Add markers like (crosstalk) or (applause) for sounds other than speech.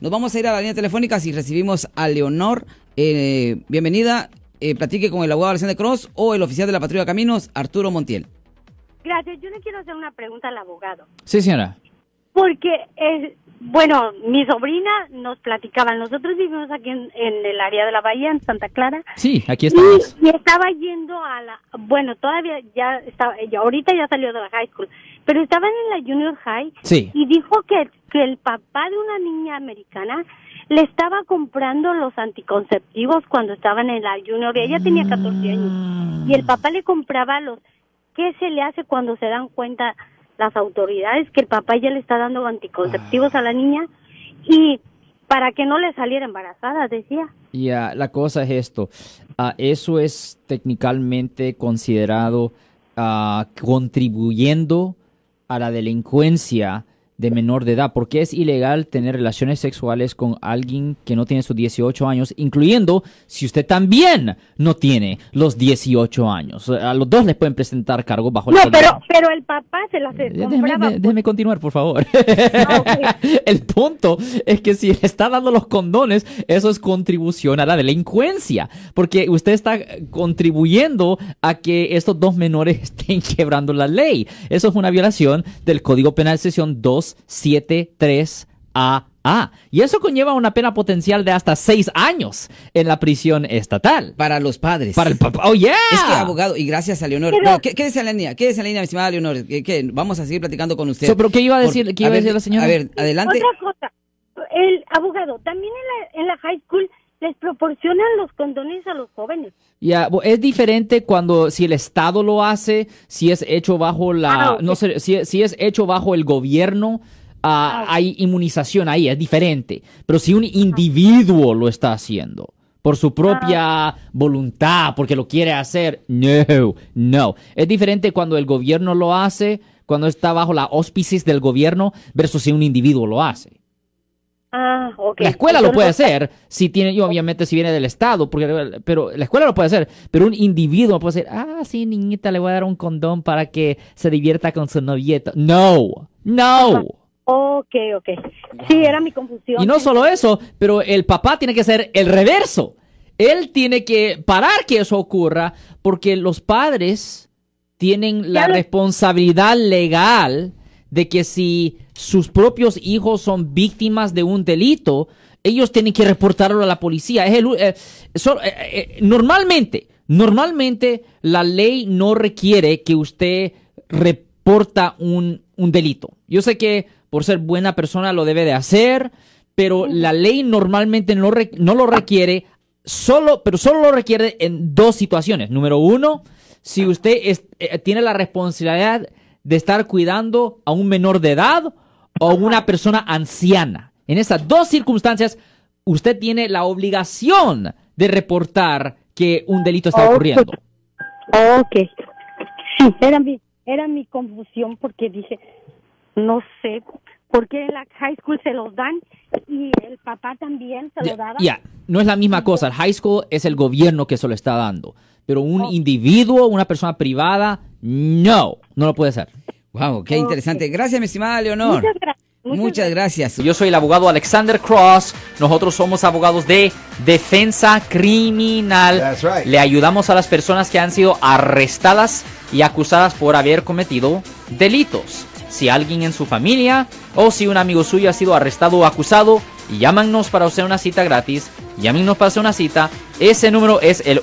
Nos vamos a ir a la línea telefónica si recibimos a Leonor. Eh, bienvenida. Eh, platique con el abogado Alexander Cross o el oficial de la patrulla de caminos, Arturo Montiel. Gracias. Yo le quiero hacer una pregunta al abogado. Sí, señora. Porque, eh, bueno, mi sobrina nos platicaba. Nosotros vivimos aquí en, en el área de la Bahía, en Santa Clara. Sí, aquí estamos. Y, y estaba yendo a la, bueno, todavía ya estaba, ya ahorita ya salió de la high school, pero estaban en la junior high Sí. y dijo que, que el papá de una niña americana le estaba comprando los anticonceptivos cuando estaban en la junior ella tenía 14 años. Y el papá le compraba los ¿qué se le hace cuando se dan cuenta las autoridades que el papá ya le está dando anticonceptivos a la niña y para que no le saliera embarazada decía. Ya, la cosa es esto. Ah, eso es técnicamente considerado ah, contribuyendo a la delincuencia de menor de edad, porque es ilegal tener relaciones sexuales con alguien que no tiene sus 18 años, incluyendo si usted también no tiene los 18 años. A los dos les pueden presentar cargos bajo el no pero pero el papá se las Déjeme, compraba déjeme continuar, por favor. (laughs) Ah. (laughs) El punto es que si le está dando los condones, eso es contribución a la delincuencia, porque usted está contribuyendo a que estos dos menores (laughs) estén quebrando la ley. Eso es una violación del Código Penal Sesión 273AA. Y eso conlleva una pena potencial de hasta seis años en la prisión estatal. Para los padres. Para el papá. ¡Oh, yeah! Es que, abogado, y gracias a Leonor. Pero- ¿qué, quédese en la línea, quédese en la línea, mi estimada Leonor. ¿Qué, qué? Vamos a seguir platicando con usted. So, ¿pero qué iba a decir- qué iba a ver, decir la señora? A ver, adelante. Otra cosa, el abogado, también en la, en la high school les proporcionan los condones a los jóvenes. Ya, bo- es diferente cuando si el Estado lo hace, si es hecho bajo la, Ah, ok. no sé, si, si es hecho bajo el gobierno, Ah, ok. hay inmunización ahí, es diferente. Pero si un individuo lo está haciendo por su propia Ah. voluntad, porque lo quiere hacer, no, no. Es diferente cuando el gobierno lo hace, cuando está bajo la auspicis del gobierno, versus si un individuo lo hace. Ah. La escuela lo puede hacer, si tiene, y obviamente si viene del Estado, porque, pero la escuela lo puede hacer, pero un individuo puede decir, ah, sí, niñita, le voy a dar un condón para que se divierta con su novieto. No, no. Ok, ok. Sí, era mi confusión. Y no solo eso, pero el papá tiene que ser el reverso. Él tiene que parar que eso ocurra porque los padres tienen la responsabilidad legal de que si sus propios hijos son víctimas de un delito, ellos tienen que reportarlo a la policía. Es el, eh, so- eh, eh, normalmente, normalmente la ley no requiere que usted reporta un, un delito. Yo sé que por ser buena persona lo debe de hacer, pero la ley normalmente no, re- no lo requiere, solo, pero solo lo requiere en dos situaciones. Número uno, si usted es- eh, tiene la responsabilidad de estar cuidando a un menor de edad o una persona anciana. En esas dos circunstancias, usted tiene la obligación de reportar que un delito está Ok. ocurriendo. Ok. Sí, era mi, era mi confusión porque dije, no sé, por qué en la high school se los dan y el papá también se lo daba. ya, no es la misma cosa. El high school es el gobierno que se lo está dando. Pero un Oh. individuo, una persona privada, no, no lo puede hacer. Wow, qué interesante. Gracias, mi estimada Leonor. Muchas gracias. Muchas, gracias. Yo soy el abogado Alexander Cross. Nosotros somos abogados de defensa criminal. That's right. Le ayudamos a las personas que han sido arrestadas y acusadas por haber cometido delitos. Si alguien en su familia o si un amigo suyo ha sido arrestado o acusado, llámanos para hacer una cita gratis. Llámenos para hacer una cita. Ese número es el